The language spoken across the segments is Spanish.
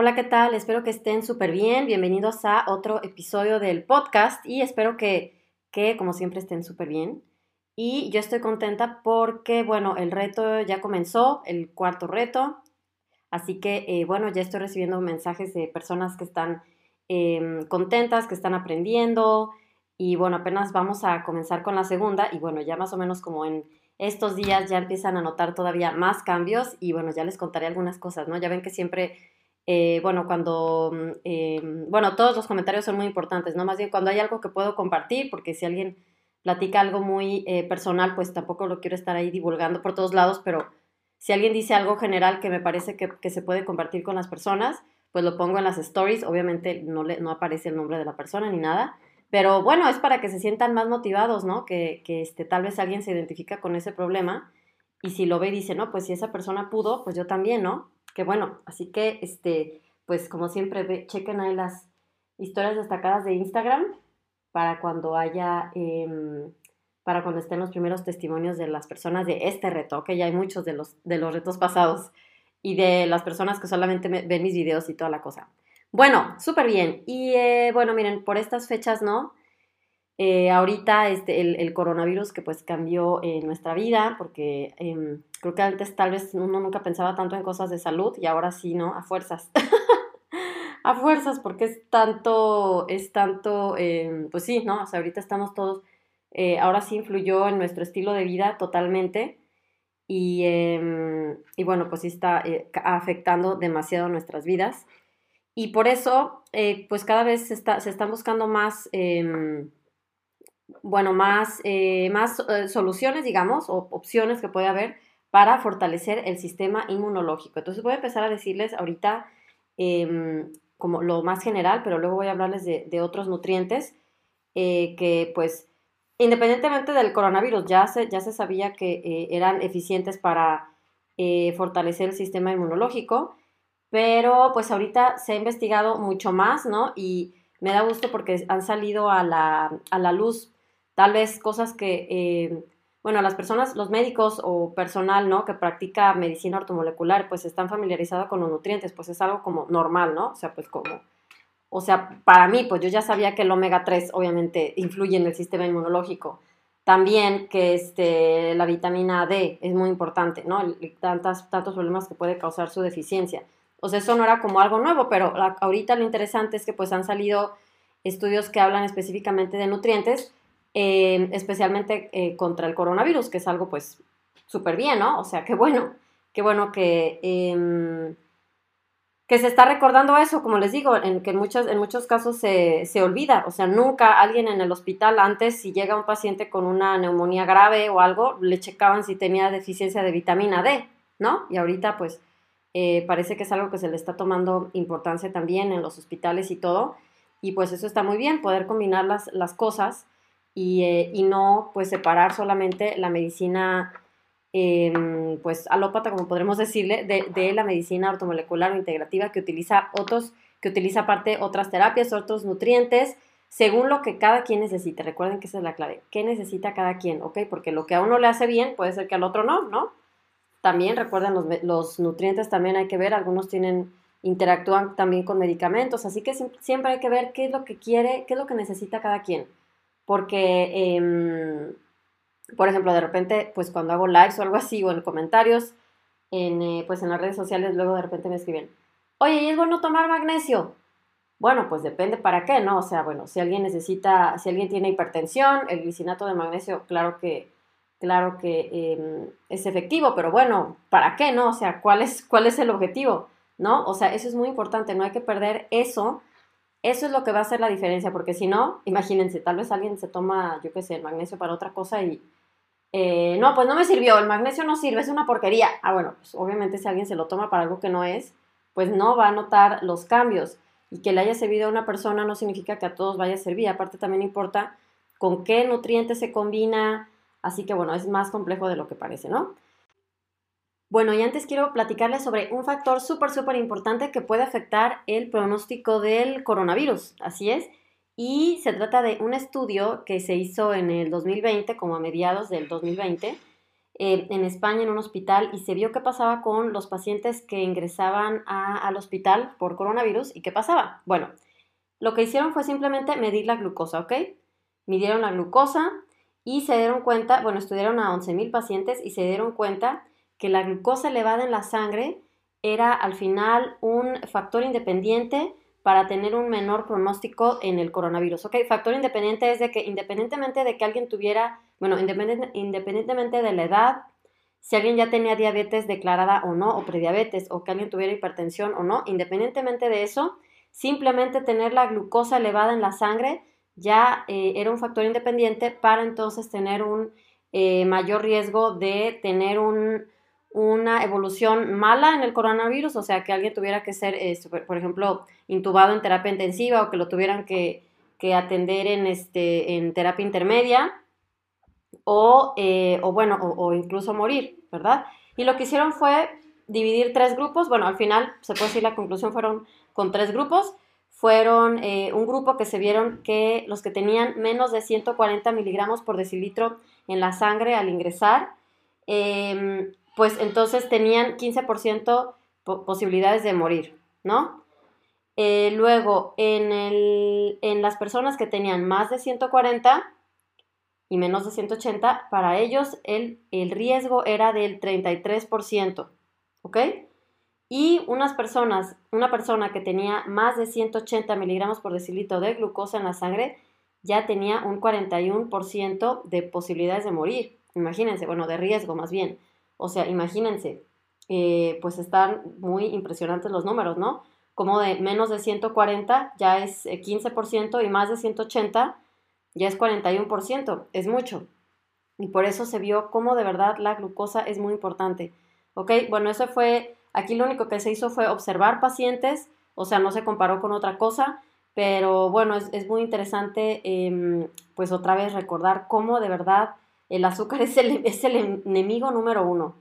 Hola, ¿qué tal? Espero que estén súper bien. Bienvenidos a otro episodio del podcast y espero que, que como siempre, estén súper bien. Y yo estoy contenta porque, bueno, el reto ya comenzó, el cuarto reto. Así que, eh, bueno, ya estoy recibiendo mensajes de personas que están em, contentas, que están aprendiendo. Y bueno, apenas vamos a comenzar con la segunda. Y bueno, ya más o menos como en estos días ya empiezan a notar todavía más cambios. Y bueno, ya les contaré algunas cosas, ¿no? Ya ven que siempre eh, bueno, cuando, mm, em, bueno, todos los comentarios son muy importantes, ¿no? Más bien cuando hay algo que puedo compartir, porque si alguien platica algo muy eh, personal, pues tampoco lo quiero estar ahí divulgando por todos lados, pero si alguien dice algo general que me parece que, se puede compartir con las personas, pues lo pongo en las stories, obviamente no, le, no aparece el nombre de la persona ni nada, pero bueno, es para que se sientan más motivados, ¿no? Que, que este, tal vez alguien se identifica con ese problema y si lo ve y dice, no, pues si esa persona pudo, pues yo también, ¿no? Que bueno, así que, este, pues como siempre, chequen ahí las historias destacadas de Instagram para cuando haya, em, para cuando estén los primeros testimonios de las personas de este reto, que ya hay muchos de los, de los retos pasados y de las personas que solamente ven mis videos y toda la cosa. Bueno, súper bien. Y eh, bueno, miren, por estas fechas, ¿no? Eh, ahorita este, el, coronavirus que pues cambió eh, nuestra vida, porque em, creo que antes tal vez uno nunca pensaba tanto en cosas de salud y ahora sí, ¿no? A fuerzas. a fuerzas, porque es tanto, es tanto, em, pues sí, ¿no? O sea, ahorita estamos todos, eh, ahora sí influyó en nuestro estilo de vida totalmente y, em, y bueno, pues sí está afectando demasiado nuestras vidas. Y por eso, pues cada vez se, está, se están buscando más bueno, más, eh, más eh, soluciones, digamos, o opciones que puede haber para fortalecer el sistema inmunológico. Entonces voy a empezar a decirles ahorita em, como lo más general, pero luego voy a hablarles de, otros nutrientes eh, que pues independientemente del coronavirus ya se, ya se sabía que eran eficientes para fortalecer el sistema inmunológico, pero pues ahorita se ha investigado mucho más, ¿no? Y me da gusto porque han salido a la, a la luz tal vez cosas que, eh, bueno, las personas, los médicos o personal, ¿no? Que practica medicina ortomolecular, pues están familiarizados con los nutrientes, pues es algo como normal, ¿no? O sea, pues como, o sea, para mí, pues yo ya sabía que el omega 3 obviamente influye en el sistema inmunológico. También que este, la vitamina D es muy importante, ¿no? tantas, tantos problemas que puede causar su deficiencia. O sea, eso no era como algo nuevo, pero ahorita lo interesante es que pues han salido estudios que hablan específicamente de nutrientes Especialmente eh, contra el coronavirus, que es algo pues súper bien, ¿no? O sea, qué bueno, qué bueno que, em, que se está recordando eso, como les digo, en que en muchos, en muchos casos se, se, olvida, o sea, nunca alguien en el hospital antes, si llega un paciente con una neumonía grave o algo, le checaban si tenía deficiencia de vitamina D, ¿no? Y ahorita pues eh, parece que es algo que se le está tomando importancia también en los hospitales y todo, y pues eso está muy bien, poder combinar las, las cosas eh, y, no pues separar solamente la medicina em, pues alópata, como podremos decirle, de, la medicina ortomolecular o integrativa que utiliza otros, que utiliza aparte otras terapias, otros nutrientes, según lo que cada quien necesite. Recuerden que esa es la clave. ¿Qué necesita cada quien? ¿Ok? Porque lo que a uno le hace bien puede ser que al otro no, ¿no? También recuerden los, los nutrientes también hay que ver, algunos tienen interactúan también con medicamentos, así que siempre hay que ver qué es lo que quiere, qué es lo que necesita cada quien porque, em, por ejemplo, de repente, pues cuando hago lives o algo así, o en comentarios, en, eh, pues en las redes sociales, luego de repente me escriben, oye, ¿y es bueno tomar magnesio? Bueno, pues depende para qué, ¿no? O sea, bueno, si alguien necesita, si alguien tiene hipertensión, el glicinato de magnesio, claro que, claro que em, es efectivo, pero bueno, ¿para qué, no? O sea, ¿cuál es, ¿cuál es el objetivo? ¿No? O sea, eso es muy importante, no hay que perder eso eso es lo que va a hacer la diferencia, porque si no, imagínense, tal vez alguien se toma, yo qué sé, el magnesio para otra cosa y, eh, no, pues no me sirvió, el magnesio no sirve, es una porquería. Ah, bueno, pues obviamente si alguien se lo toma para algo que no es, pues no va a notar los cambios. Y que le haya servido a una persona no significa que a todos vaya a servir. Aparte también importa con qué nutrientes se combina. Así que bueno, es más complejo de lo que parece, ¿no? Bueno, y antes quiero platicarles sobre un factor súper, súper importante que puede afectar el pronóstico del coronavirus. Así es. Y se trata de un estudio que se hizo en el 2020, como a mediados del 2020, eh, en España en un hospital y se vio qué pasaba con los pacientes que ingresaban al hospital por coronavirus y qué pasaba. Bueno, lo que hicieron fue simplemente medir la glucosa, ¿ok? Midieron la glucosa y se dieron cuenta, bueno, estudiaron a 11.000 pacientes y se dieron cuenta que la glucosa elevada en la sangre era al final un factor independiente para tener un menor pronóstico en el coronavirus. Ok, factor independiente es de que independientemente de que alguien tuviera, bueno, independientemente de la edad, si alguien ya tenía diabetes declarada o no, o prediabetes, o que alguien tuviera hipertensión o no, independientemente de eso, simplemente tener la glucosa elevada en la sangre ya eh, era un factor independiente para entonces tener un eh, mayor riesgo de tener un, una evolución mala en el coronavirus, o sea, que alguien tuviera que ser, este, por ejemplo, intubado en terapia intensiva o que lo tuvieran que, atender en, este, en terapia intermedia, o, eh, o bueno, o, incluso morir, ¿verdad? Y lo que hicieron fue dividir tres grupos, bueno, al final se puede decir la conclusión fueron con tres grupos, fueron eh, un grupo que se vieron que los que tenían menos de 140 miligramos por decilitro en la sangre al ingresar, em, pues entonces tenían 15% posibilidades de morir, ¿no? Eh, luego, en, en las personas que tenían más de 140 y menos de 180, para ellos el, el riesgo era del 33%, ¿ok? Y unas personas, una persona que tenía más de 180 miligramos por decilitro de glucosa en la sangre, ya tenía un 41% de posibilidades de morir. Imagínense, bueno, de riesgo más bien. O sea, imagínense, eh, pues están muy impresionantes los números, ¿no? Como de menos de 140 ya es 15% eh, y más de 180 ya es 41%, es mucho. Y por eso se vio cómo de verdad la glucosa es muy importante. ¿Ok? Bueno, eso fue, aquí lo único que se hizo fue observar pacientes, o sea, no se comparó con otra cosa, pero bueno, es, muy interesante, em, pues otra vez recordar cómo de verdad el azúcar es el, es el enemigo número uno.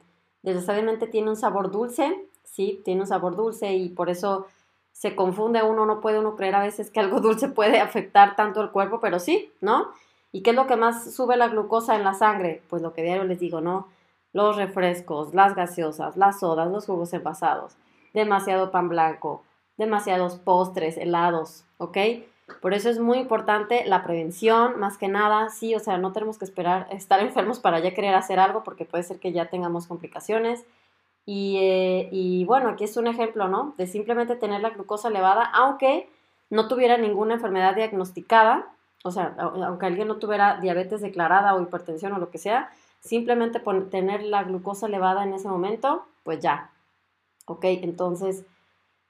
Desgraciadamente tiene un sabor dulce, sí, tiene un sabor dulce y por eso se confunde uno, no puede uno creer a veces que algo dulce puede afectar tanto el cuerpo, pero sí, ¿no? ¿Y qué es lo que más sube la glucosa en la sangre? Pues lo que diario les digo, ¿no? Los refrescos, las gaseosas, las sodas, los jugos envasados, demasiado pan blanco, demasiados postres, helados, ¿ok? Por eso es muy importante la prevención, más que nada, sí, o sea, no tenemos que esperar estar enfermos para ya querer hacer algo, porque puede ser que ya tengamos complicaciones. Y, eh, y bueno, aquí es un ejemplo, ¿no? De simplemente tener la glucosa elevada, aunque no tuviera ninguna enfermedad diagnosticada, o sea, aunque alguien no tuviera diabetes declarada o hipertensión o lo que sea, simplemente tener la glucosa elevada en ese momento, pues ya. Ok, entonces,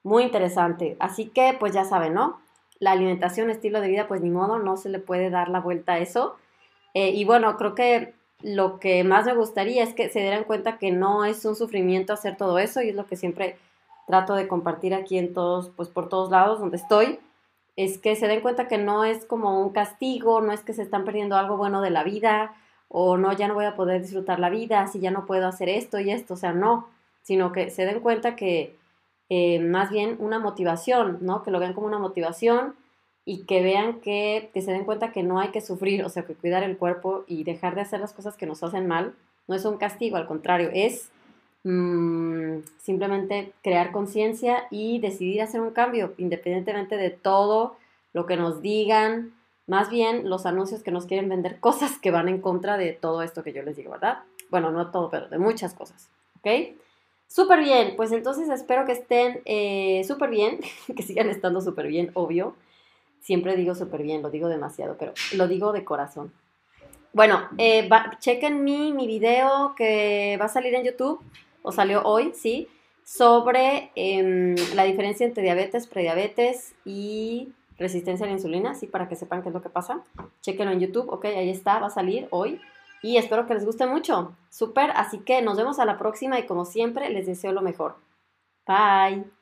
muy interesante. Así que, pues ya saben, ¿no? La alimentación, estilo de vida, pues ni modo, no se le puede dar la vuelta a eso. Eh, y bueno, creo que lo que más me gustaría es que se dieran cuenta que no es un sufrimiento hacer todo eso y es lo que siempre trato de compartir aquí en todos, pues por todos lados donde estoy, es que se den cuenta que no es como un castigo, no es que se están perdiendo algo bueno de la vida o no, ya no voy a poder disfrutar la vida si ya no puedo hacer esto y esto, o sea, no, sino que se den cuenta que eh, más bien una motivación, ¿no? Que lo vean como una motivación y que vean que, se den cuenta que no hay que sufrir, o sea, que cuidar el cuerpo y dejar de hacer las cosas que nos hacen mal no es un castigo, al contrario, es mm, simplemente crear conciencia y decidir hacer un cambio, independientemente de todo lo que nos digan, más bien los anuncios que nos quieren vender cosas que van en contra de todo esto que yo les digo, ¿verdad? Bueno, no todo, pero de muchas cosas, ¿ok? Súper bien, pues entonces espero que estén eh, súper bien, que sigan estando súper bien, obvio. Siempre digo súper bien, lo digo demasiado, pero lo digo de corazón. Bueno, eh, chequen mi, mi video que va a salir en YouTube, o salió hoy, ¿sí? Sobre em, la diferencia entre diabetes, prediabetes y resistencia a la insulina, ¿sí? Para que sepan qué es lo que pasa. Chequenlo en YouTube, ok, ahí está, va a salir hoy y espero que les guste mucho. Súper, así que nos vemos a la próxima y como siempre les deseo lo mejor. Bye.